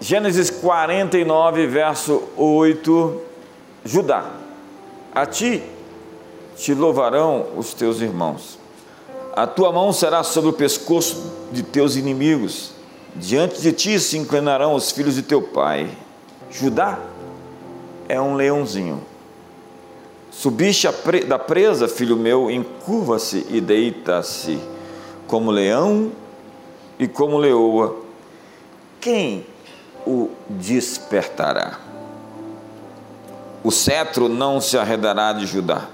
Gênesis 49, verso 8, Judá, a ti te louvarão os teus irmãos. A tua mão será sobre o pescoço de teus inimigos. Diante de ti se inclinarão os filhos de teu pai. Judá é um leãozinho. Subiste da presa, filho meu, encurva-se e deita-se como leão e como leoa. Quem o despertará? O cetro não se arredará de Judá,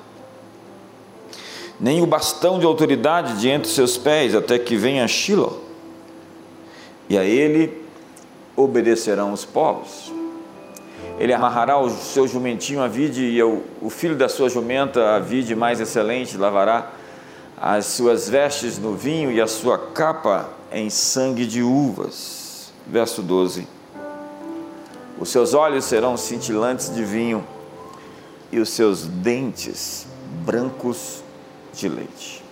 nem o bastão de autoridade de entre seus pés, até que venha Shiloh, e a ele obedecerão os povos. Ele amarrará o seu jumentinho a vide, e o, o filho da sua jumenta a vide mais excelente, lavará as suas vestes no vinho e a sua capa em sangue de uvas. Verso 12. Os seus olhos serão cintilantes de vinho e os seus dentes brancos de leite.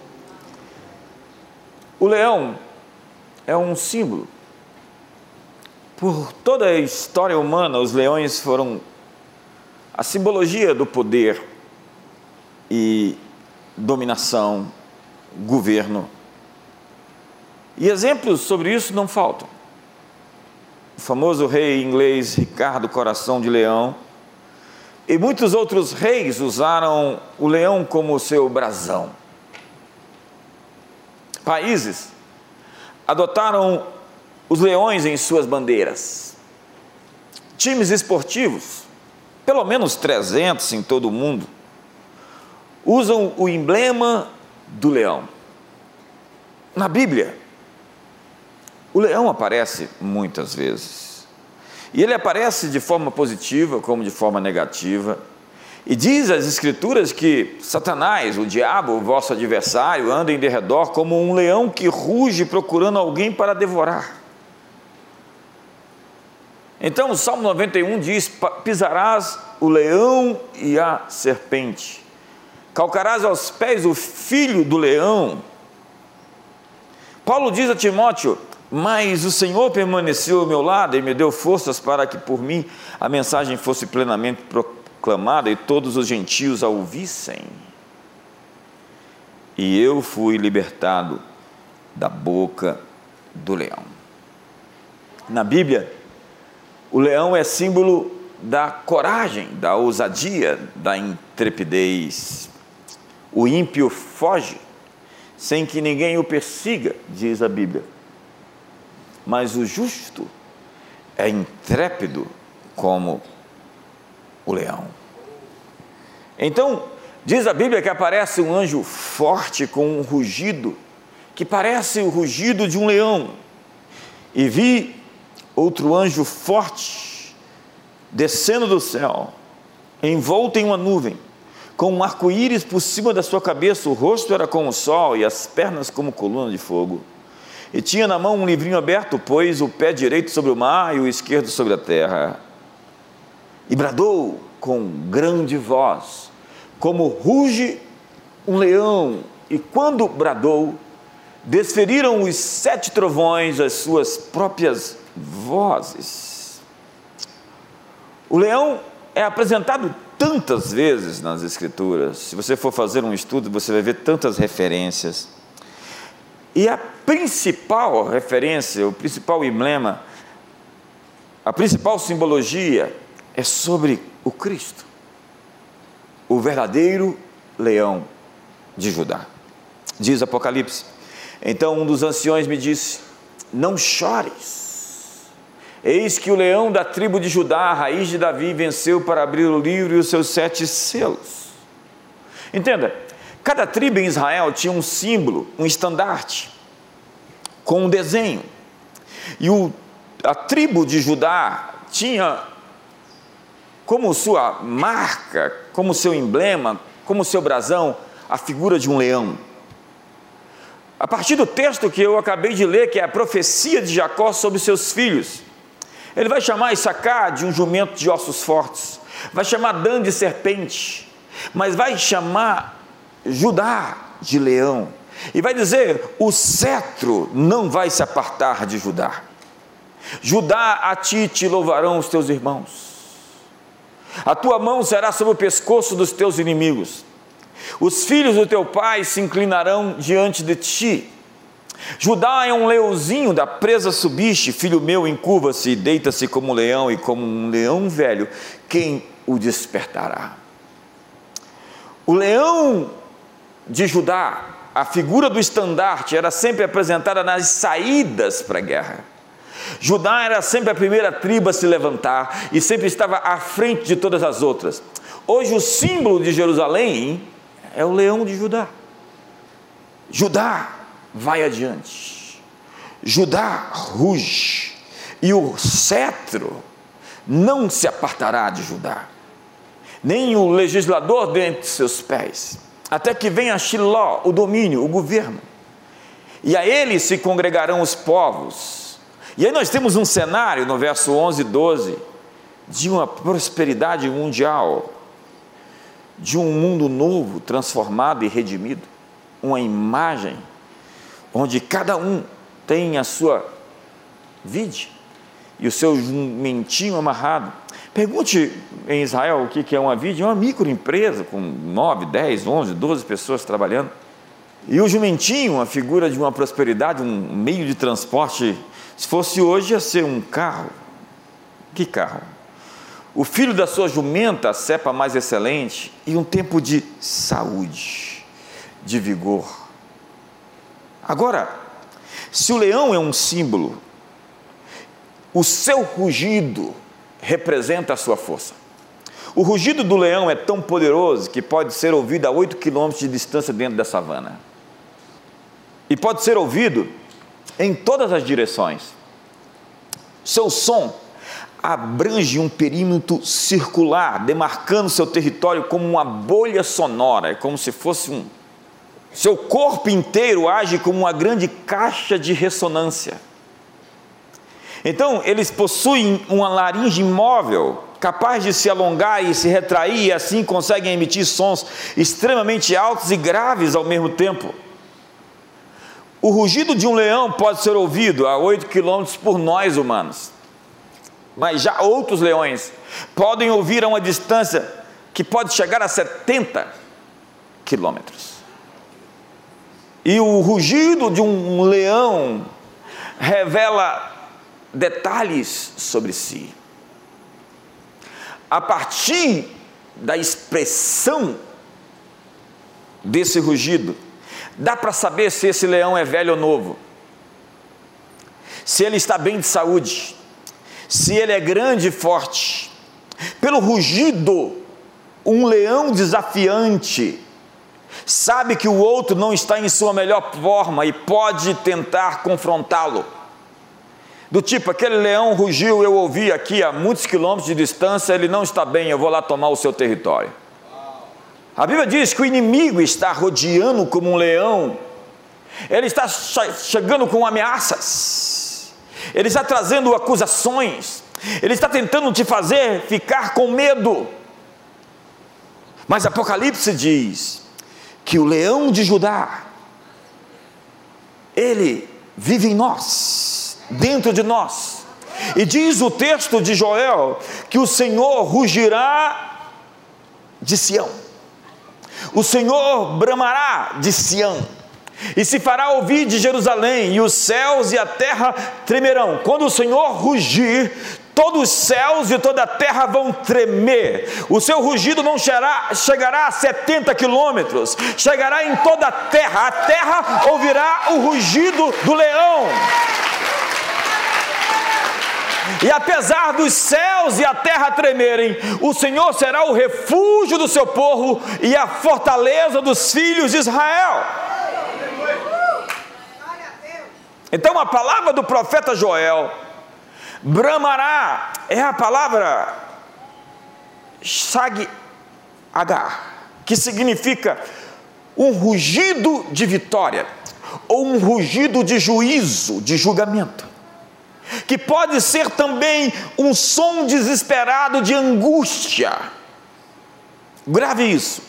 O leão é um símbolo. Por toda a história humana, os leões foram a simbologia do poder e dominação, governo. E exemplos sobre isso não faltam. O famoso rei inglês Ricardo Coração de Leão e muitos outros reis usaram o leão como seu brasão. Países adotaram os leões em suas bandeiras. Times esportivos, pelo menos 300 em todo o mundo, usam o emblema do leão. Na Bíblia, o leão aparece muitas vezes. E ele aparece de forma positiva como de forma negativa. E diz as Escrituras que Satanás, o diabo, o vosso adversário, anda em derredor como um leão que ruge procurando alguém para devorar. Então o Salmo 91 diz: Pisarás o leão e a serpente, calcarás aos pés o filho do leão. Paulo diz a Timóteo: mas o Senhor permaneceu ao meu lado e me deu forças para que por mim a mensagem fosse plenamente proclamada e todos os gentios a ouvissem. E eu fui libertado da boca do leão. Na Bíblia, o leão é símbolo da coragem, da ousadia, da intrepidez. O ímpio foge sem que ninguém o persiga, diz a Bíblia mas o justo é intrépido como o leão. Então, diz a Bíblia que aparece um anjo forte com um rugido, que parece o rugido de um leão. E vi outro anjo forte descendo do céu, envolto em uma nuvem, com um arco-íris por cima da sua cabeça, o rosto era como o sol e as pernas como coluna de fogo. E tinha na mão um livrinho aberto, pôs o pé direito sobre o mar e o esquerdo sobre a terra. E bradou com grande voz, como ruge um leão. E quando bradou, desferiram os sete trovões as suas próprias vozes. O leão é apresentado tantas vezes nas Escrituras. Se você for fazer um estudo, você vai ver tantas referências. E a principal referência, o principal emblema, a principal simbologia é sobre o Cristo, o verdadeiro leão de Judá. Diz Apocalipse. Então um dos anciões me disse: Não chores. Eis que o leão da tribo de Judá, a raiz de Davi, venceu para abrir o livro e os seus sete selos. Entenda, Cada tribo em Israel tinha um símbolo, um estandarte, com um desenho. E o, a tribo de Judá tinha como sua marca, como seu emblema, como seu brasão, a figura de um leão. A partir do texto que eu acabei de ler, que é a profecia de Jacó sobre seus filhos, ele vai chamar Issacar de um jumento de ossos fortes, vai chamar Dan de serpente, mas vai chamar Judá de leão. E vai dizer: o cetro não vai se apartar de Judá. Judá, a ti te louvarão os teus irmãos. A tua mão será sobre o pescoço dos teus inimigos. Os filhos do teu pai se inclinarão diante de ti. Judá é um leãozinho da presa subiste, filho meu, encurva-se deita-se como um leão e como um leão velho, quem o despertará? O leão de Judá, a figura do estandarte, era sempre apresentada nas saídas para a guerra. Judá era sempre a primeira tribo a se levantar e sempre estava à frente de todas as outras. Hoje, o símbolo de Jerusalém é o leão de Judá. Judá vai adiante, Judá ruge, e o cetro não se apartará de Judá, nem o legislador dentre seus pés, até que venha Shiló, o domínio, o governo, e a ele se congregarão os povos. E aí nós temos um cenário no verso 11 e 12 de uma prosperidade mundial, de um mundo novo, transformado e redimido, uma imagem onde cada um tem a sua vide e o seu jumentinho amarrado. Pergunte em Israel o que é uma vide, é uma microempresa com 9, 10, 11, 12 pessoas trabalhando. E o jumentinho, a figura de uma prosperidade, um meio de transporte, se fosse hoje ia ser um carro. Que carro? O filho da sua jumenta, a cepa mais excelente, e um tempo de saúde, de vigor. Agora, se o leão é um símbolo, o seu rugido representa a sua força. O rugido do leão é tão poderoso que pode ser ouvido a 8 quilômetros de distância dentro da savana. E pode ser ouvido em todas as direções. Seu som abrange um perímetro circular, demarcando seu território como uma bolha sonora, é como se fosse um seu corpo inteiro age como uma grande caixa de ressonância. Então, eles possuem uma laringe móvel, capaz de se alongar e se retrair, e assim conseguem emitir sons extremamente altos e graves ao mesmo tempo. O rugido de um leão pode ser ouvido a 8 quilômetros por nós humanos, mas já outros leões podem ouvir a uma distância que pode chegar a 70 quilômetros. E o rugido de um leão revela detalhes sobre si. A partir da expressão desse rugido, dá para saber se esse leão é velho ou novo, se ele está bem de saúde, se ele é grande e forte. Pelo rugido, um leão desafiante sabe que o outro não está em sua melhor forma e pode tentar confrontá-lo. Do tipo, aquele leão rugiu, eu ouvi aqui a muitos quilômetros de distância, ele não está bem, eu vou lá tomar o seu território. A Bíblia diz que o inimigo está rodeando como um leão, ele está chegando com ameaças, ele está trazendo acusações, ele está tentando te fazer ficar com medo. Mas Apocalipse diz que o leão de Judá, ele vive em nós, dentro de nós. E diz o texto de Joel que o Senhor rugirá de Sião, o Senhor bramará de Sião, e se fará ouvir de Jerusalém, e os céus e a terra tremerão. Quando o Senhor rugir, Todos os céus e toda a terra vão tremer, o seu rugido não chegará, chegará a 70 quilômetros, chegará em toda a terra, a terra ouvirá o rugido do leão. E apesar dos céus e a terra tremerem, o Senhor será o refúgio do seu povo e a fortaleza dos filhos de Israel. Então a palavra do profeta Joel Bramará é a palavra shag agar, que significa um rugido de vitória ou um rugido de juízo, de julgamento. Que pode ser também um som desesperado de angústia. Grave isso.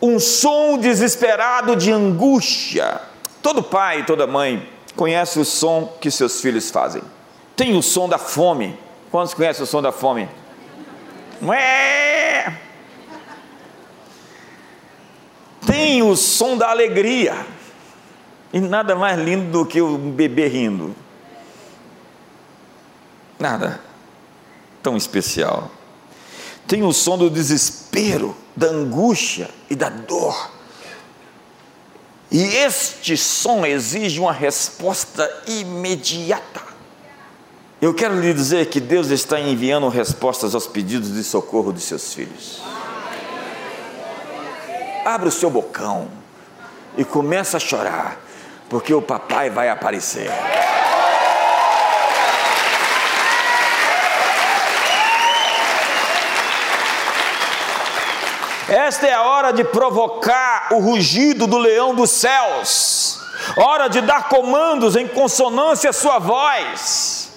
Um som desesperado de angústia. Todo pai, toda mãe conhece o som que seus filhos fazem Tem o som da fome. Quantos conhecem o som da fome? Ué! Tem o som da alegria. E nada mais lindo do que o bebê rindo. Nada tão especial. Tem o som do desespero, da angústia e da dor. E este som exige uma resposta imediata. Eu quero lhe dizer que Deus está enviando respostas aos pedidos de socorro de seus filhos. Abra o seu bocão e começa a chorar, porque o papai vai aparecer. Esta é a hora de provocar o rugido do leão dos céus, hora de dar comandos em consonância à sua voz.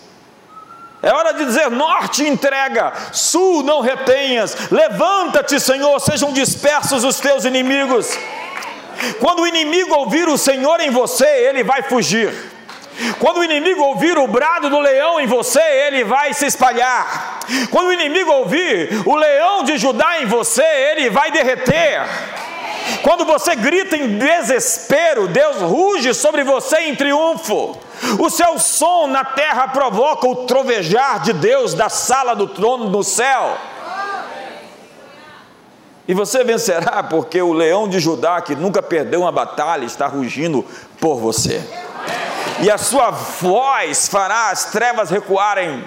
É hora de dizer: norte entrega, sul não retenhas, levanta-te, Senhor, sejam dispersos os teus inimigos. Quando o inimigo ouvir o Senhor em você, ele vai fugir. Quando o inimigo ouvir o brado do leão em você, ele vai se espalhar. Quando o inimigo ouvir o leão de Judá em você, ele vai derreter. Quando você grita em desespero, Deus ruge sobre você em triunfo. O seu som na terra provoca o trovejar de Deus da sala do trono no céu. E você vencerá, porque o leão de Judá, que nunca perdeu uma batalha, está rugindo por você e a sua voz fará as trevas recuarem.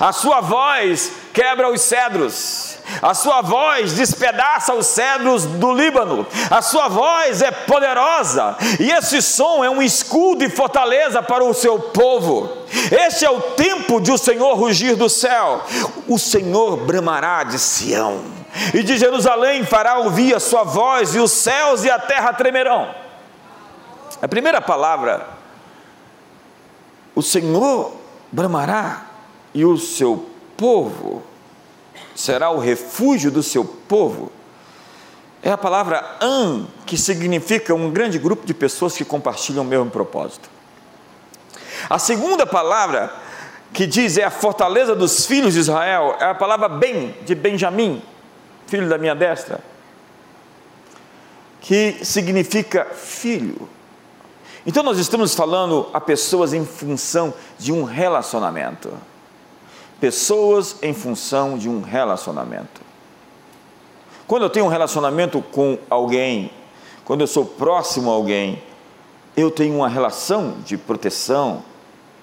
A sua voz quebra os cedros, a sua voz despedaça os cedros do Líbano, a sua voz é poderosa, e esse som é um escudo e fortaleza para o seu povo. Este é o tempo de o Senhor rugir do céu, o Senhor bramará de Sião, e de Jerusalém fará ouvir a sua voz, e os céus e a terra tremerão. A primeira palavra o Senhor bramará e o seu povo será o refúgio do seu povo. É a palavra an, que significa um grande grupo de pessoas que compartilham o mesmo propósito. A segunda palavra que diz é a fortaleza dos filhos de Israel, é a palavra bem, de Benjamim, filho da minha destra, que significa filho. Então nós estamos falando a pessoas em função de um relacionamento. Pessoas em função de um relacionamento. Quando eu tenho um relacionamento com alguém, quando eu sou próximo a alguém, eu tenho uma relação de proteção,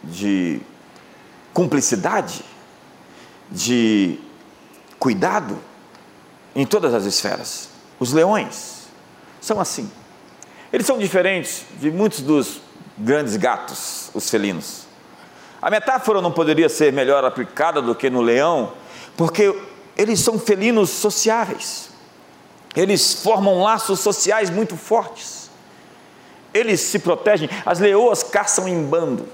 de cumplicidade, de cuidado em todas as esferas. Os leões são assim. Eles são diferentes de muitos dos grandes gatos, os felinos. A metáfora não poderia ser melhor aplicada do que no leão, porque eles são felinos sociáveis. Eles formam laços sociais muito fortes. Eles se protegem. As leoas caçam em bando.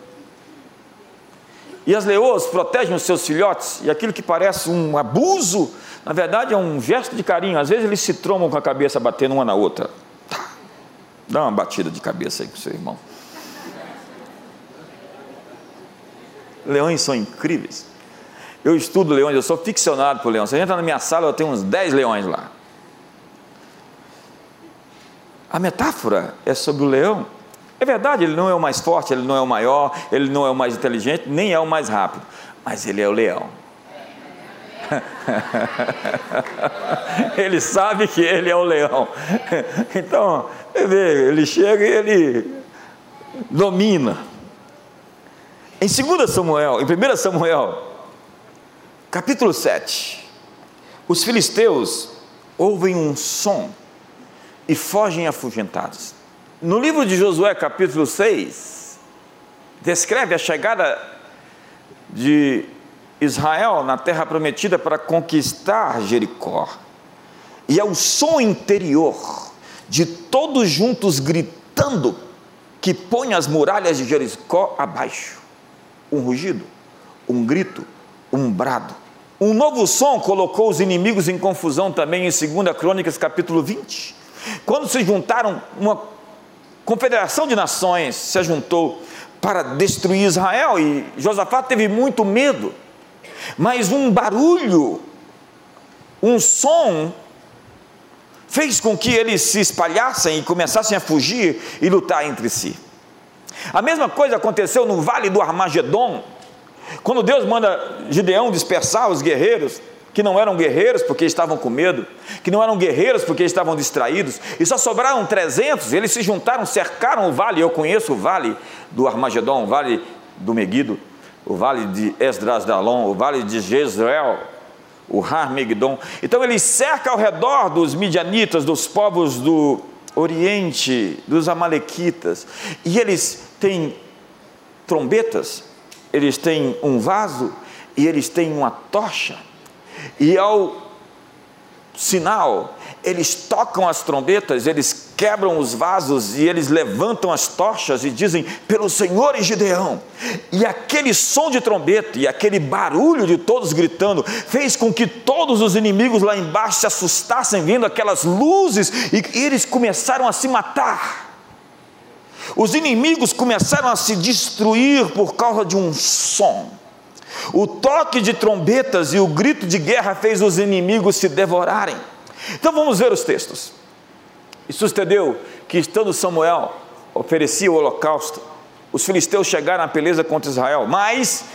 E as leoas protegem os seus filhotes, e aquilo que parece um abuso, na verdade é um gesto de carinho. Às vezes eles se trombam com a cabeça batendo uma na outra. Dá uma batida de cabeça aí com seu irmão. Leões são incríveis. Eu estudo leões, eu sou ficcionado por leões. Você entra na minha sala, eu tenho uns 10 leões lá. A metáfora é sobre o leão. É verdade, ele não é o mais forte, ele não é o maior, ele não é o mais inteligente, nem é o mais rápido, mas ele é o leão. ele sabe que ele é o leão. Então, ele chega e ele domina. Em 2 Samuel, em 1 Samuel, capítulo 7, os filisteus ouvem um som e fogem afugentados. No livro de Josué, capítulo 6, descreve a chegada de Israel na terra prometida para conquistar Jericó. E é o som interior de todos juntos gritando, que põe as muralhas de Jericó abaixo. Um rugido, um grito, um brado. Um novo som colocou os inimigos em confusão também em 2 Crônicas capítulo 20. Quando se juntaram, uma confederação de nações se juntou para destruir Israel e Josafá teve muito medo. Mas um barulho, um som, fez com que eles se espalhassem e começassem a fugir e lutar entre si. A mesma coisa aconteceu no vale do Armagedon, quando Deus manda Gideão dispersar os guerreiros, que não eram guerreiros porque estavam com medo, que não eram guerreiros porque estavam distraídos, e só sobraram 300, eles se juntaram, cercaram o vale, eu conheço o vale do Armagedon, o vale do Meguido, o vale de Esdras Dalon, o vale de Jezreel, o Har-Megidon. Então ele cerca ao redor dos midianitas, dos povos do Oriente, dos amalequitas, e eles têm trombetas, eles têm um vaso e eles têm uma tocha e ao sinal, eles tocam as trombetas, eles quebram os vasos e eles levantam as tochas e dizem: Pelo Senhor e Gideão. E aquele som de trombeta e aquele barulho de todos gritando fez com que todos os inimigos lá embaixo se assustassem vendo aquelas luzes e eles começaram a se matar. Os inimigos começaram a se destruir por causa de um som. O toque de trombetas e o grito de guerra fez os inimigos se devorarem. Então vamos ver os textos. E sucedeu que, estando Samuel, oferecia o holocausto, os filisteus chegaram à peleja contra Israel, mas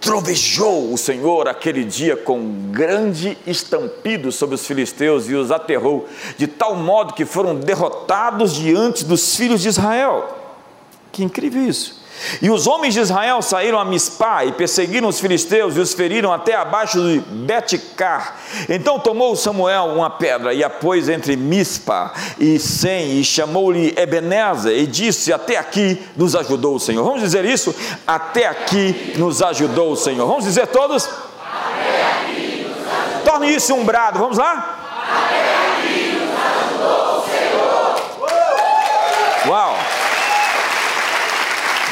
trovejou o Senhor aquele dia com grande estampido sobre os filisteus e os aterrou, de tal modo que foram derrotados diante dos filhos de Israel. Que incrível isso! E os homens de Israel saíram a Mispá e perseguiram os filisteus e os feriram até abaixo de Betcar. Então tomou Samuel uma pedra e a pôs entre Mispa e Sem e chamou-lhe Ebenezer e disse: Até aqui nos ajudou o Senhor. Vamos dizer isso? Até aqui nos ajudou o Senhor. Vamos dizer todos? Até aqui nos ajudou. Torne isso um brado. Vamos lá? Até aqui nos ajudou o Senhor. Uau!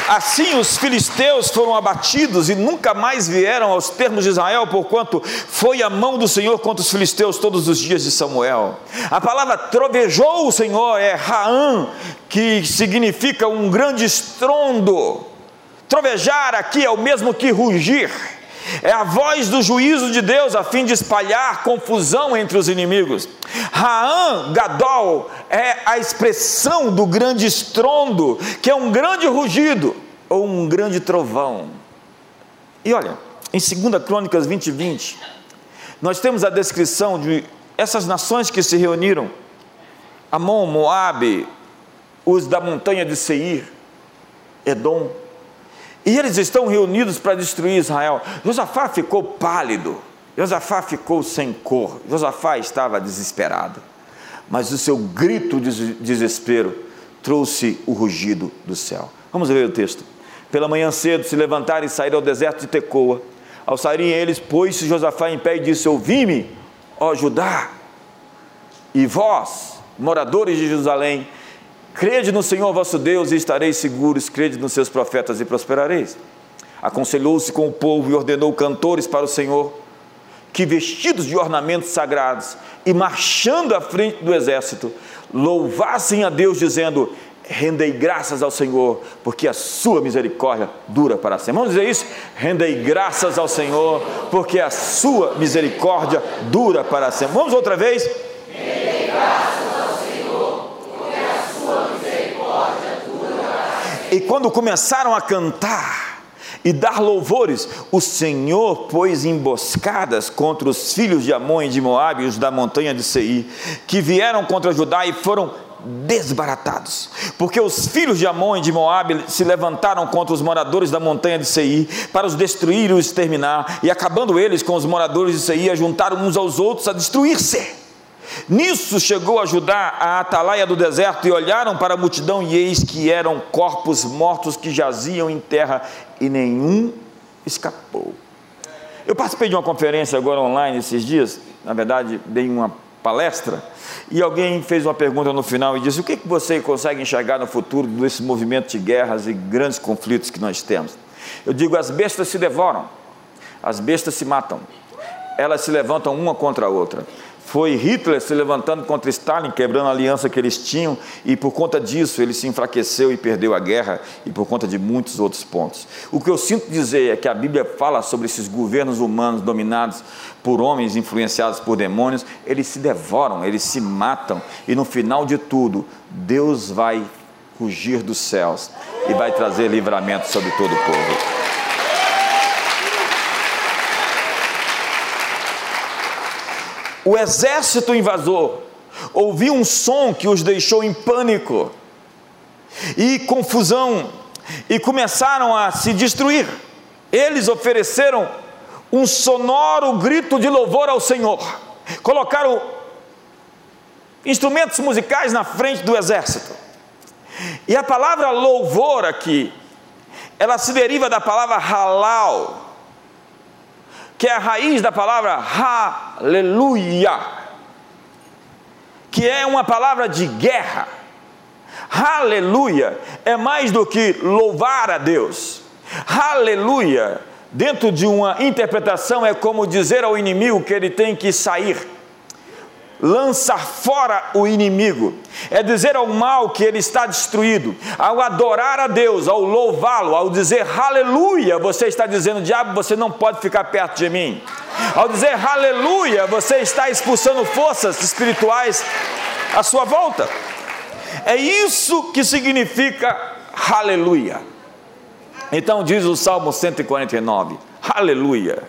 Assim os filisteus foram abatidos e nunca mais vieram aos termos de Israel, porquanto foi a mão do Senhor contra os filisteus todos os dias de Samuel. A palavra trovejou o Senhor é Raam, que significa um grande estrondo. Trovejar aqui é o mesmo que rugir. É a voz do juízo de Deus a fim de espalhar confusão entre os inimigos. Raam Gadol é a expressão do grande estrondo, que é um grande rugido ou um grande trovão. E olha, em 2 Crônicas 20 20, nós temos a descrição de essas nações que se reuniram: Amon, Moabe, os da montanha de Seir, Edom, e eles estão reunidos para destruir Israel. Josafá ficou pálido, Josafá ficou sem cor, Josafá estava desesperado. Mas o seu grito de desespero trouxe o rugido do céu. Vamos ver o texto. Pela manhã cedo se levantaram e saíram ao deserto de Tecoa. Ao saírem eles, pôs-se Josafá em pé e disse: Ouvi-me, ó Judá, e vós, moradores de Jerusalém, Crede no Senhor vosso Deus e estareis seguros, crede nos seus profetas e prosperareis. Aconselhou-se com o povo e ordenou cantores para o Senhor, que vestidos de ornamentos sagrados e marchando à frente do exército, louvassem a Deus, dizendo: Rendei graças ao Senhor, porque a sua misericórdia dura para sempre. Vamos dizer isso? Rendei graças ao Senhor, porque a sua misericórdia dura para sempre. Vamos outra vez? Rendei graças E quando começaram a cantar e dar louvores, o Senhor pôs emboscadas contra os filhos de Amon e de Moabe, os da montanha de Seir, que vieram contra Judá e foram desbaratados, porque os filhos de Amon e de Moabe se levantaram contra os moradores da montanha de Seir para os destruir e os exterminar, e acabando eles com os moradores de Seir, juntaram uns aos outros a destruir-se. Nisso chegou a Judá a atalaia do deserto e olharam para a multidão e eis que eram corpos mortos que jaziam em terra e nenhum escapou. Eu participei de uma conferência agora online esses dias, na verdade dei uma palestra e alguém fez uma pergunta no final e disse: O que, que você consegue enxergar no futuro desse movimento de guerras e grandes conflitos que nós temos? Eu digo: as bestas se devoram, as bestas se matam, elas se levantam uma contra a outra foi Hitler se levantando contra Stalin, quebrando a aliança que eles tinham, e por conta disso ele se enfraqueceu e perdeu a guerra, e por conta de muitos outros pontos. O que eu sinto dizer é que a Bíblia fala sobre esses governos humanos dominados por homens influenciados por demônios, eles se devoram, eles se matam, e no final de tudo, Deus vai fugir dos céus e vai trazer livramento sobre todo o povo. O exército invasor ouviu um som que os deixou em pânico e confusão e começaram a se destruir. Eles ofereceram um sonoro grito de louvor ao Senhor. Colocaram instrumentos musicais na frente do exército. E a palavra louvor aqui, ela se deriva da palavra halal, que é a raiz da palavra aleluia, que é uma palavra de guerra. Aleluia é mais do que louvar a Deus. Aleluia, dentro de uma interpretação, é como dizer ao inimigo que ele tem que sair lança fora o inimigo, é dizer ao mal que ele está destruído. Ao adorar a Deus, ao louvá-lo, ao dizer aleluia, você está dizendo, diabo, você não pode ficar perto de mim. Ao dizer aleluia, você está expulsando forças espirituais à sua volta. É isso que significa aleluia. Então diz o Salmo 149: Aleluia.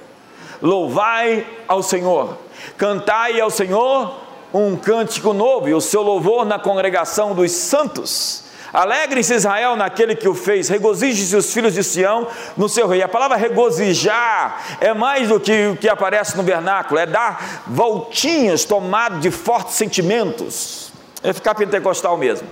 Louvai ao Senhor Cantai ao Senhor um cântico novo e o seu louvor na congregação dos santos. Alegre-se Israel naquele que o fez, regozije-se os filhos de Sião no seu rei. A palavra regozijar é mais do que o que aparece no vernáculo, é dar voltinhas tomado de fortes sentimentos. É ficar pentecostal mesmo.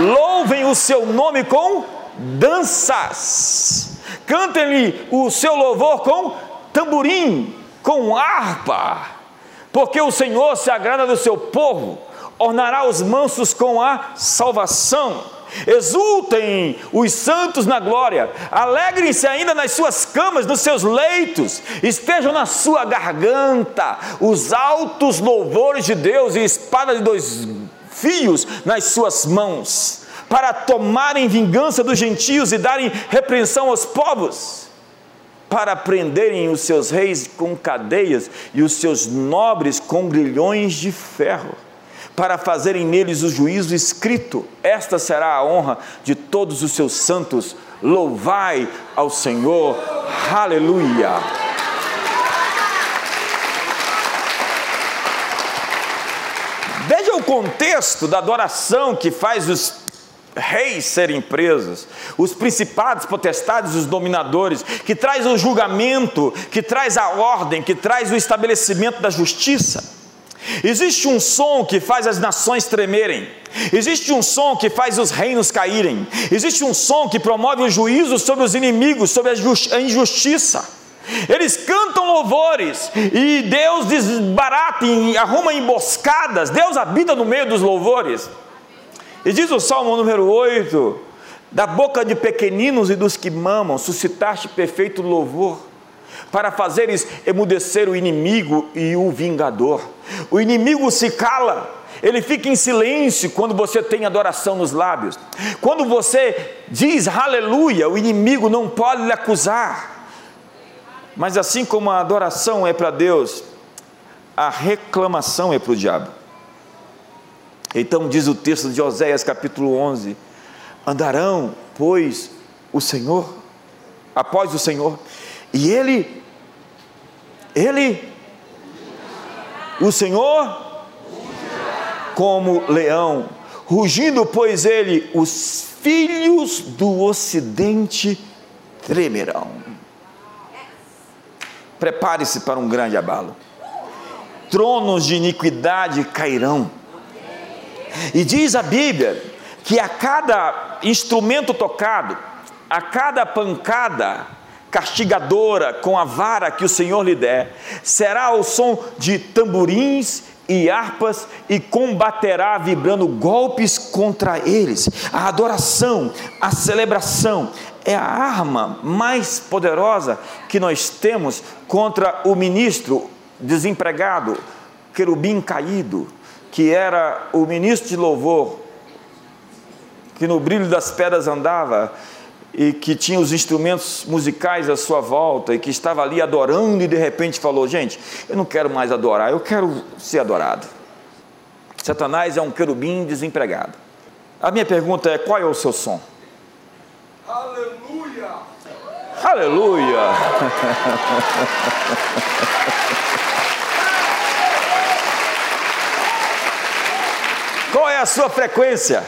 Louvem o seu nome com danças, cantem-lhe o seu louvor com tamborim, com harpa porque o Senhor se agrada do seu povo, ornará os mansos com a salvação. Exultem os santos na glória, alegrem-se ainda nas suas camas, nos seus leitos, estejam na sua garganta os altos louvores de Deus e espada de dois fios nas suas mãos, para tomarem vingança dos gentios e darem repreensão aos povos para prenderem os seus reis com cadeias e os seus nobres com grilhões de ferro, para fazerem neles o juízo escrito. Esta será a honra de todos os seus santos. Louvai ao Senhor. Aleluia. Veja o contexto da adoração que faz os reis serem presos, os principados, potestades, os dominadores, que traz o julgamento, que traz a ordem, que traz o estabelecimento da justiça. Existe um som que faz as nações tremerem, existe um som que faz os reinos caírem, existe um som que promove o juízo sobre os inimigos, sobre a injustiça. Eles cantam louvores e Deus desbarata arruma emboscadas, Deus habita no meio dos louvores. E diz o Salmo número 8: Da boca de pequeninos e dos que mamam, suscitaste perfeito louvor, para fazeres emudecer o inimigo e o vingador. O inimigo se cala, ele fica em silêncio quando você tem adoração nos lábios. Quando você diz aleluia, o inimigo não pode lhe acusar. Mas assim como a adoração é para Deus, a reclamação é para o diabo. Então diz o texto de Oséias capítulo 11: Andarão, pois, o Senhor, após o Senhor, e ele, ele, o Senhor, como leão, rugindo, pois ele, os filhos do ocidente tremerão. Prepare-se para um grande abalo. Tronos de iniquidade cairão e diz a Bíblia que a cada instrumento tocado, a cada pancada castigadora com a vara que o Senhor lhe der, será o som de tamborins e harpas e combaterá vibrando golpes contra eles. A adoração, a celebração é a arma mais poderosa que nós temos contra o ministro desempregado, querubim caído, que era o ministro de louvor, que no brilho das pedras andava e que tinha os instrumentos musicais à sua volta e que estava ali adorando e de repente falou: Gente, eu não quero mais adorar, eu quero ser adorado. Satanás é um querubim desempregado. A minha pergunta é: qual é o seu som? Aleluia! Aleluia! qual é a sua frequência?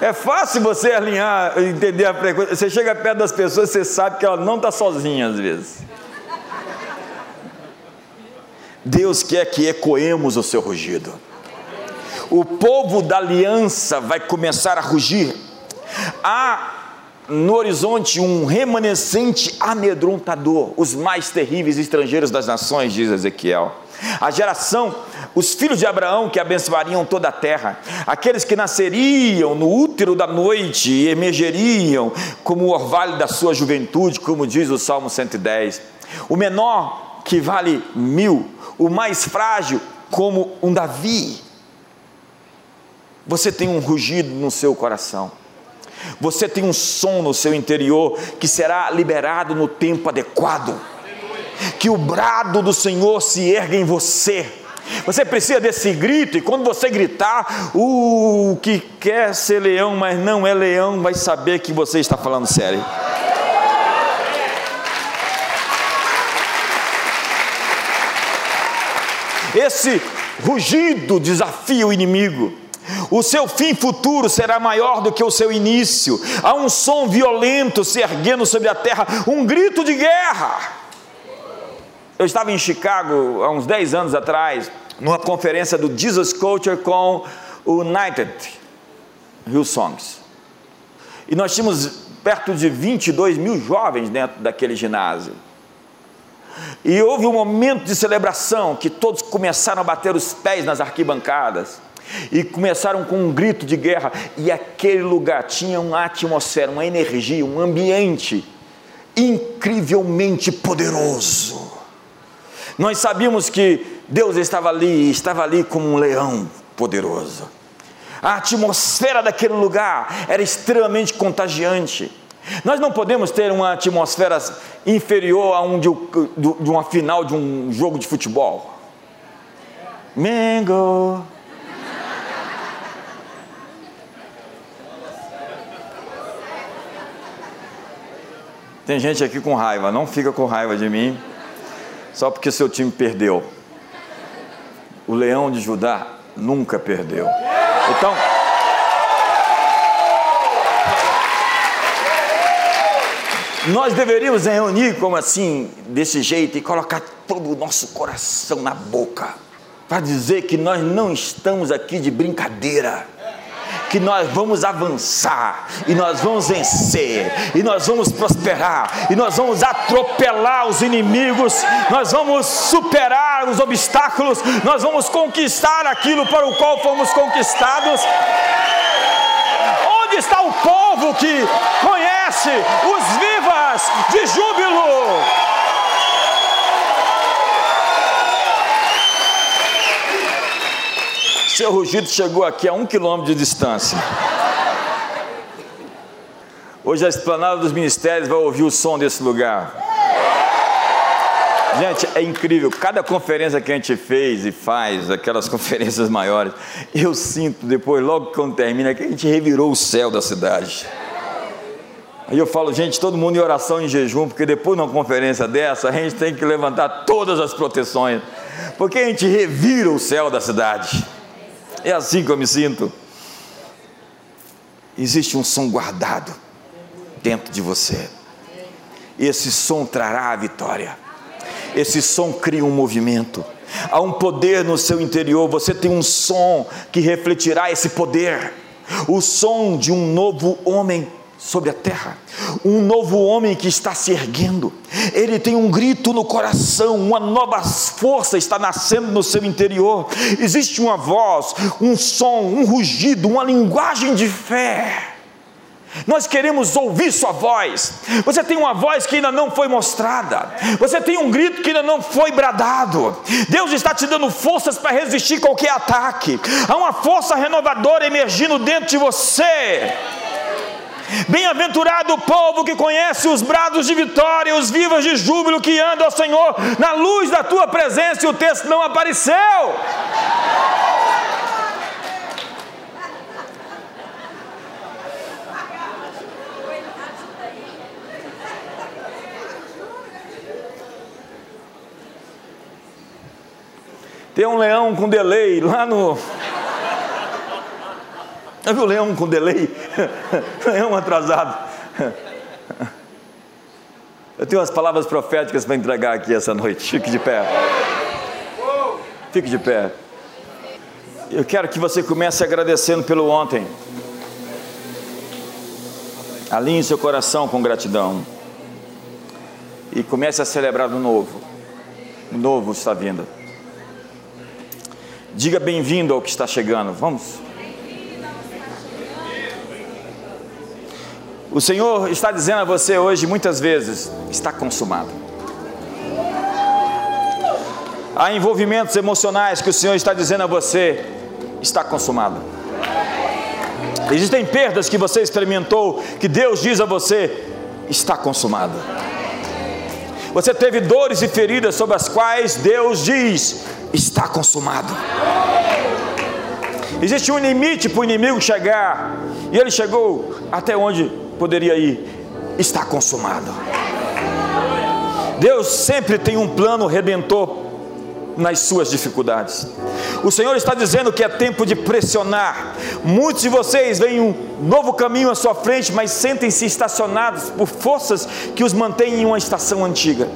É fácil você alinhar, entender a frequência. Você chega perto das pessoas, você sabe que ela não está sozinha às vezes. Deus quer que ecoemos o seu rugido. O povo da aliança vai começar a rugir. Há no horizonte um remanescente amedrontador, os mais terríveis estrangeiros das nações, diz Ezequiel. A geração, os filhos de Abraão que abençoariam toda a terra, aqueles que nasceriam no útero da noite e emergeriam como o orvalho da sua juventude, como diz o Salmo 110. O menor que vale mil, o mais frágil como um Davi. Você tem um rugido no seu coração. Você tem um som no seu interior que será liberado no tempo adequado que o brado do Senhor se erga em você. Você precisa desse grito, e quando você gritar, o que quer ser leão, mas não é leão, vai saber que você está falando sério. Esse rugido desafia o inimigo. O seu fim futuro será maior do que o seu início. Há um som violento se erguendo sobre a terra, um grito de guerra. Eu estava em Chicago há uns 10 anos atrás, numa conferência do Jesus Culture com o United Hillsongs. E nós tínhamos perto de 22 mil jovens dentro daquele ginásio. E houve um momento de celebração que todos começaram a bater os pés nas arquibancadas e começaram com um grito de guerra. E aquele lugar tinha uma atmosfera, uma energia, um ambiente incrivelmente poderoso. Nós sabíamos que Deus estava ali, estava ali como um leão poderoso. A atmosfera daquele lugar era extremamente contagiante. Nós não podemos ter uma atmosfera inferior a um de, de uma final de um jogo de futebol. Mango. Tem gente aqui com raiva, não fica com raiva de mim só porque seu time perdeu. O leão de Judá nunca perdeu. Então. Nós deveríamos reunir como assim, desse jeito, e colocar todo o nosso coração na boca, para dizer que nós não estamos aqui de brincadeira que nós vamos avançar, e nós vamos vencer, e nós vamos prosperar, e nós vamos atropelar os inimigos, nós vamos superar os obstáculos, nós vamos conquistar aquilo para o qual fomos conquistados. Onde está o povo que conhece os vivas de júbilo? Seu rugido chegou aqui a um quilômetro de distância. Hoje a esplanada dos ministérios vai ouvir o som desse lugar. Gente, é incrível. Cada conferência que a gente fez e faz, aquelas conferências maiores, eu sinto depois, logo quando termina, que a gente revirou o céu da cidade. Aí eu falo, gente, todo mundo em oração em jejum, porque depois de uma conferência dessa, a gente tem que levantar todas as proteções, porque a gente revira o céu da cidade. É assim que eu me sinto. Existe um som guardado dentro de você. Esse som trará a vitória. Esse som cria um movimento. Há um poder no seu interior. Você tem um som que refletirá esse poder. O som de um novo homem sobre a terra, um novo homem que está se erguendo, ele tem um grito no coração, uma nova força está nascendo no seu interior, existe uma voz, um som, um rugido, uma linguagem de fé. Nós queremos ouvir Sua voz. Você tem uma voz que ainda não foi mostrada. Você tem um grito que ainda não foi bradado. Deus está te dando forças para resistir qualquer ataque. Há uma força renovadora emergindo dentro de você. Bem-aventurado o povo que conhece os brados de vitória, os vivas de júbilo que andam ao Senhor na luz da tua presença, e o texto não apareceu. Tem um leão com delay lá no. Já viu o leão com delay? leão atrasado. Eu tenho umas palavras proféticas para entregar aqui essa noite. Fique de pé. Fique de pé. Eu quero que você comece agradecendo pelo ontem. Alinhe seu coração com gratidão. E comece a celebrar o novo. O novo está vindo. Diga bem-vindo ao que está chegando. Vamos. O Senhor está dizendo a você hoje, muitas vezes, está consumado. Há envolvimentos emocionais que o Senhor está dizendo a você, está consumado. Existem perdas que você experimentou, que Deus diz a você, está consumado. Você teve dores e feridas sobre as quais Deus diz, está consumado. Existe um limite para o inimigo chegar, e ele chegou até onde poderia ir, está consumado. Deus sempre tem um plano redentor nas suas dificuldades. O Senhor está dizendo que é tempo de pressionar. Muitos de vocês veem um novo caminho à sua frente, mas sentem-se estacionados por forças que os mantêm em uma estação antiga.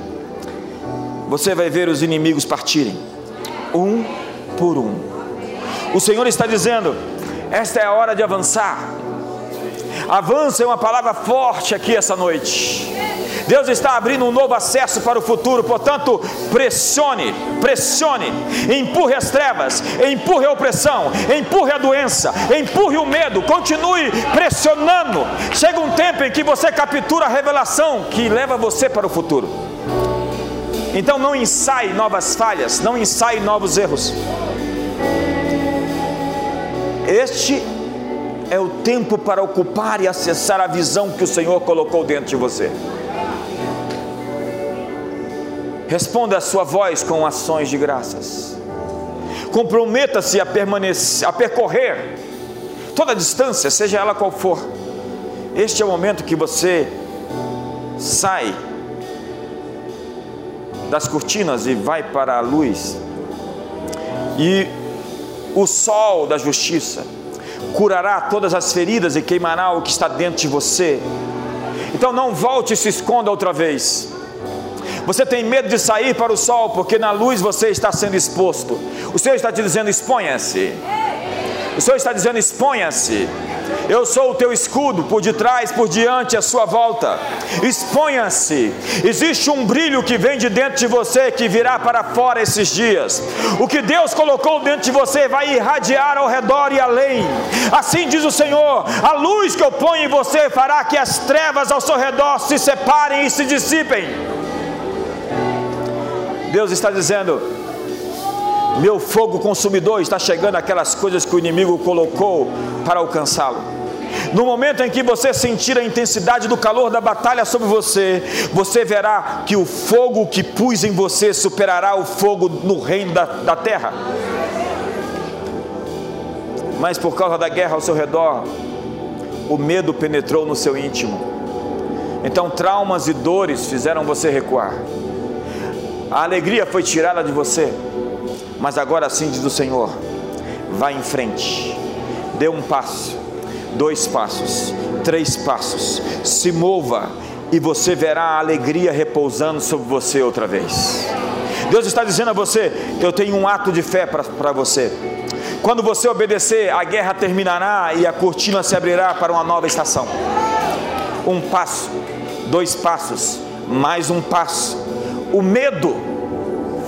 Você vai ver os inimigos partirem um por um. O Senhor está dizendo: esta é a hora de avançar. Avança é uma palavra forte aqui essa noite. Deus está abrindo um novo acesso para o futuro, portanto, pressione, pressione, empurre as trevas, empurre a opressão, empurre a doença, empurre o medo, continue pressionando. Chega um tempo em que você captura a revelação que leva você para o futuro. Então não ensaie novas falhas, não ensaie novos erros. Este é o tempo para ocupar e acessar a visão que o Senhor colocou dentro de você. Responda a sua voz com ações de graças. Comprometa-se a permanecer, a percorrer toda a distância, seja ela qual for. Este é o momento que você sai das cortinas e vai para a luz. E o sol da justiça curará todas as feridas e queimará o que está dentro de você. Então não volte e se esconda outra vez. Você tem medo de sair para o sol porque na luz você está sendo exposto. O Senhor está te dizendo: exponha-se. O Senhor está dizendo: exponha-se. Eu sou o teu escudo, por detrás, por diante, a sua volta. Exponha-se. Existe um brilho que vem de dentro de você que virá para fora esses dias. O que Deus colocou dentro de você vai irradiar ao redor e além. Assim diz o Senhor: a luz que eu ponho em você fará que as trevas ao seu redor se separem e se dissipem. Deus está dizendo: meu fogo consumidor está chegando aquelas coisas que o inimigo colocou para alcançá-lo. No momento em que você sentir a intensidade do calor da batalha sobre você, você verá que o fogo que pus em você superará o fogo no reino da, da terra. Mas por causa da guerra ao seu redor, o medo penetrou no seu íntimo. Então, traumas e dores fizeram você recuar. A alegria foi tirada de você. Mas agora sim diz o Senhor: vá em frente, dê um passo dois passos, três passos, se mova e você verá a alegria repousando sobre você outra vez. Deus está dizendo a você: Eu tenho um ato de fé para você. Quando você obedecer, a guerra terminará e a cortina se abrirá para uma nova estação. Um passo, dois passos, mais um passo. O medo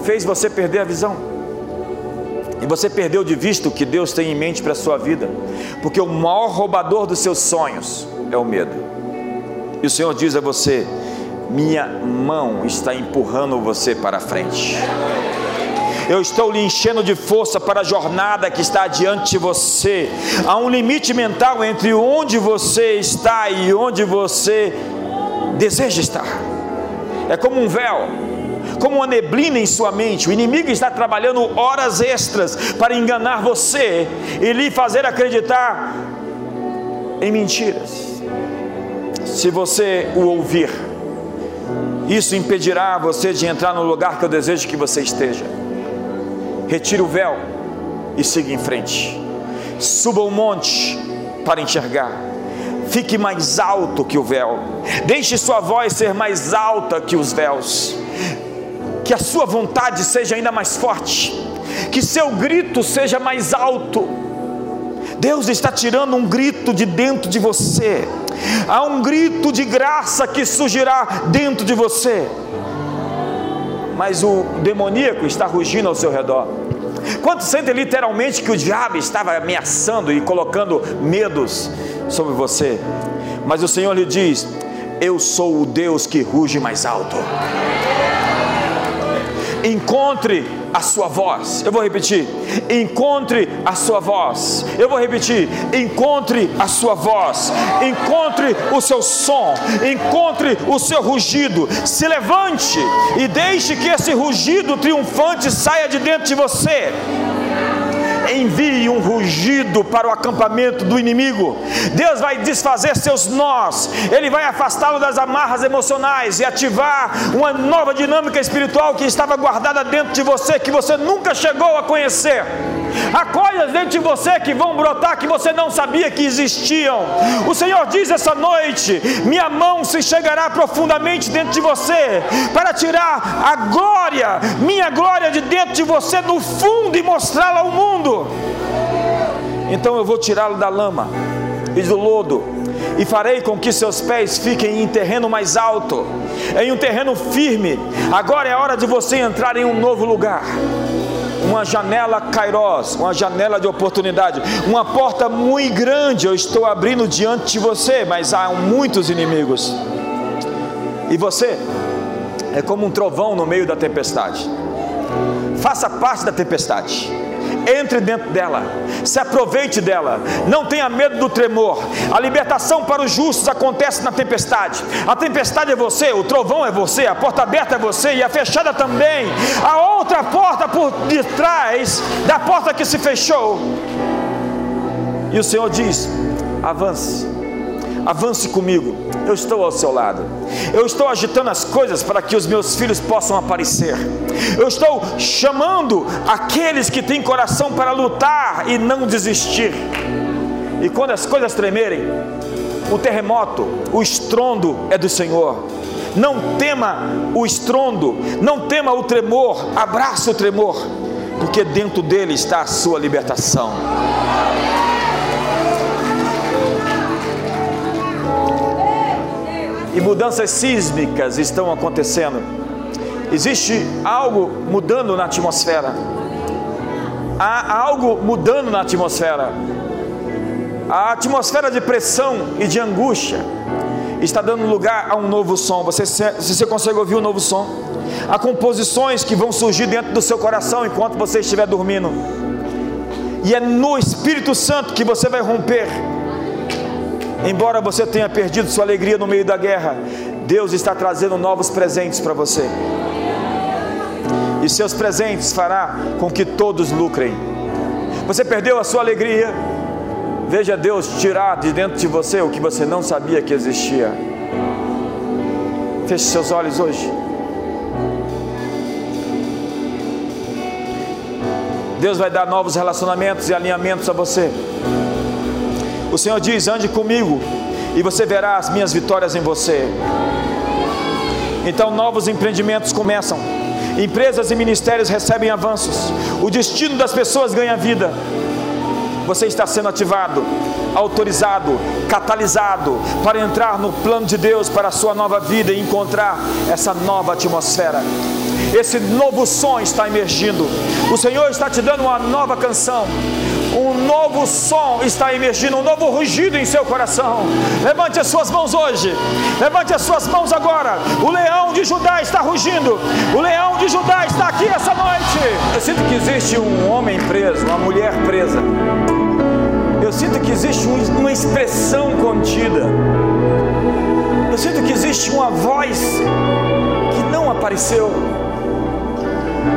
fez você perder a visão. E você perdeu de vista o que Deus tem em mente para a sua vida, porque o maior roubador dos seus sonhos é o medo. E o Senhor diz a você: minha mão está empurrando você para frente. Eu estou lhe enchendo de força para a jornada que está diante de você. Há um limite mental entre onde você está e onde você deseja estar. É como um véu, como uma neblina em sua mente. O inimigo está trabalhando horas extras para enganar você e lhe fazer acreditar em mentiras. Se você o ouvir, isso impedirá você de entrar no lugar que eu desejo que você esteja. Retire o véu e siga em frente. Suba o monte para enxergar. Fique mais alto que o véu. Deixe sua voz ser mais alta que os véus. Que a sua vontade seja ainda mais forte. Que seu grito seja mais alto. Deus está tirando um grito de dentro de você. Há um grito de graça que surgirá dentro de você. Mas o demoníaco está rugindo ao seu redor. Quantos sentem literalmente que o diabo estava ameaçando e colocando medos sobre você? Mas o Senhor lhe diz: Eu sou o Deus que ruge mais alto. Encontre a sua voz. Eu vou repetir. Encontre a sua voz. Eu vou repetir. Encontre a sua voz. Encontre o seu som. Encontre o seu rugido. Se levante e deixe que esse rugido triunfante saia de dentro de você envie um rugido para o acampamento do inimigo. Deus vai desfazer seus nós, Ele vai afastá-lo das amarras emocionais e ativar uma nova dinâmica espiritual que estava guardada dentro de você, que você nunca chegou a conhecer. Há coisas dentro de você que vão brotar que você não sabia que existiam. O Senhor diz essa noite: minha mão se chegará profundamente dentro de você para tirar a glória, minha glória de dentro de você no fundo e mostrá-la ao mundo. Então eu vou tirá-lo da lama e do lodo e farei com que seus pés fiquem em terreno mais alto, em um terreno firme. Agora é hora de você entrar em um novo lugar uma janela Kairos, uma janela de oportunidade, uma porta muito grande eu estou abrindo diante de você, mas há muitos inimigos. E você é como um trovão no meio da tempestade. Faça parte da tempestade entre dentro dela, se aproveite dela, não tenha medo do tremor. A libertação para os justos acontece na tempestade. A tempestade é você, o trovão é você, a porta aberta é você e a fechada também. A outra porta por detrás da porta que se fechou. E o Senhor diz: avance avance comigo, eu estou ao seu lado. Eu estou agitando as coisas para que os meus filhos possam aparecer. Eu estou chamando aqueles que têm coração para lutar e não desistir. E quando as coisas tremerem, o terremoto, o estrondo é do Senhor. Não tema o estrondo, não tema o tremor, abraça o tremor, porque dentro dele está a sua libertação. E mudanças sísmicas estão acontecendo. Existe algo mudando na atmosfera. Há algo mudando na atmosfera. A atmosfera de pressão e de angústia está dando lugar a um novo som. Você, você consegue ouvir um novo som, há composições que vão surgir dentro do seu coração enquanto você estiver dormindo. E é no Espírito Santo que você vai romper Embora você tenha perdido sua alegria no meio da guerra, Deus está trazendo novos presentes para você. E seus presentes fará com que todos lucrem. Você perdeu a sua alegria? Veja Deus tirar de dentro de você o que você não sabia que existia. Feche seus olhos hoje. Deus vai dar novos relacionamentos e alinhamentos a você. O Senhor diz: ande comigo, e você verá as minhas vitórias em você. Então, novos empreendimentos começam, empresas e ministérios recebem avanços, o destino das pessoas ganha vida. Você está sendo ativado, autorizado, catalisado para entrar no plano de Deus para a sua nova vida e encontrar essa nova atmosfera. Esse novo som está emergindo. O Senhor está te dando uma nova canção Um novo som está emergindo, um novo rugido em seu coração. Levante as suas mãos hoje. Levante as suas mãos agora. O leão de Judá está rugindo. O leão de Judá está aqui essa noite. Eu sinto que existe um homem preso, uma mulher presa. Eu sinto que existe uma expressão contida. Eu sinto que existe uma voz que não apareceu.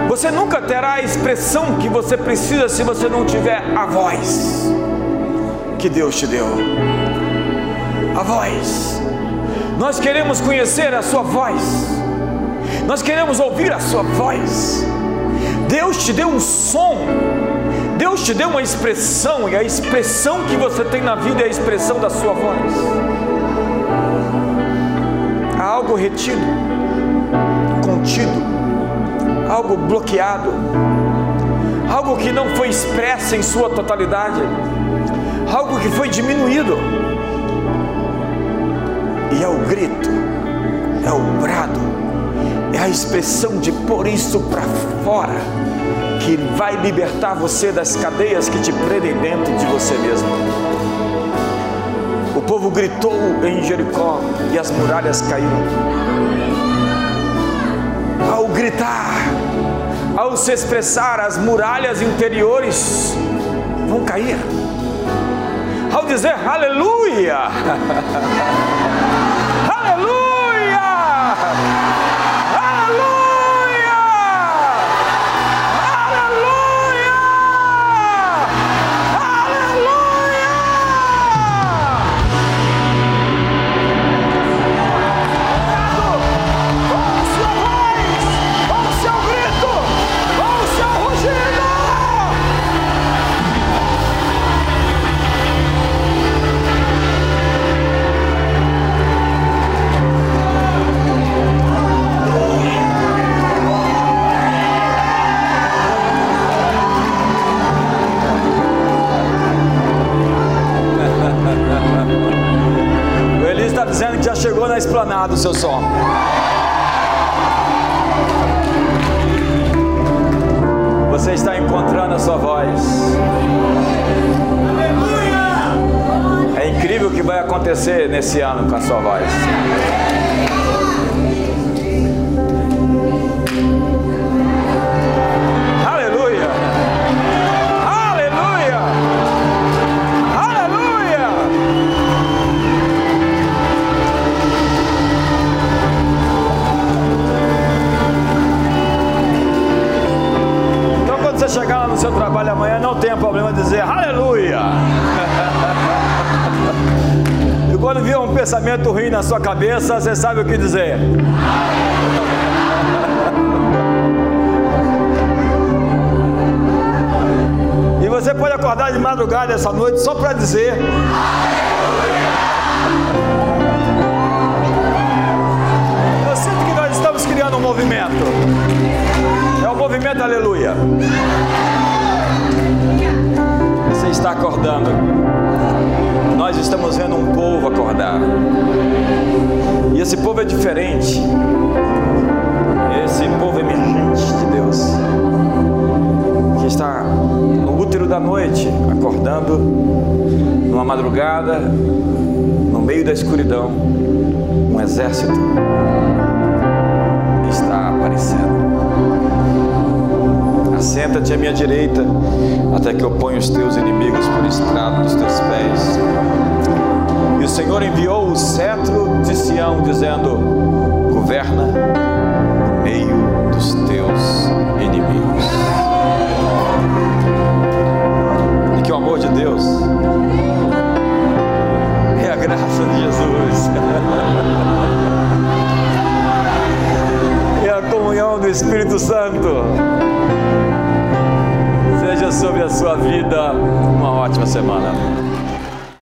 Você nunca terá a expressão que você precisa se você não tiver a voz que Deus te deu. A voz. Nós queremos conhecer a sua voz. Nós queremos ouvir a sua voz. Deus te deu um som. Deus te deu uma expressão e a expressão que você tem na vida é a expressão da sua voz. Há algo retido, contido, algo bloqueado, algo que não foi expresso em sua totalidade, algo que foi diminuído. E é o grito, é o brado, é a expressão de pôr isso para fora que vai libertar você das cadeias que te prendem dentro de você mesmo. O povo gritou em Jericó e as muralhas caíram. Ao gritar, ao se expressar, as muralhas interiores vão cair. Ao dizer aleluia, esplanada o seu som. Você está encontrando a sua voz. É incrível o que vai acontecer nesse ano com a sua voz. Cabeça, você sabe o que dizer. e você pode acordar de madrugada essa noite só para dizer. Eu sinto que nós estamos criando um movimento. É o movimento aleluia está acordando. Nós estamos vendo um povo acordar. E esse povo é diferente. Esse povo emergente de Deus. Que está no útero da noite, acordando numa madrugada, no meio da escuridão. Um exército Senta-te à minha direita, até que eu ponha os teus inimigos por estrado dos teus pés. E o Senhor enviou o cetro de Sião, dizendo: Governa no meio dos teus inimigos. E que o amor de Deus é a graça de Jesus. e a comunhão do Espírito Santo sobre a sua vida. Uma ótima semana.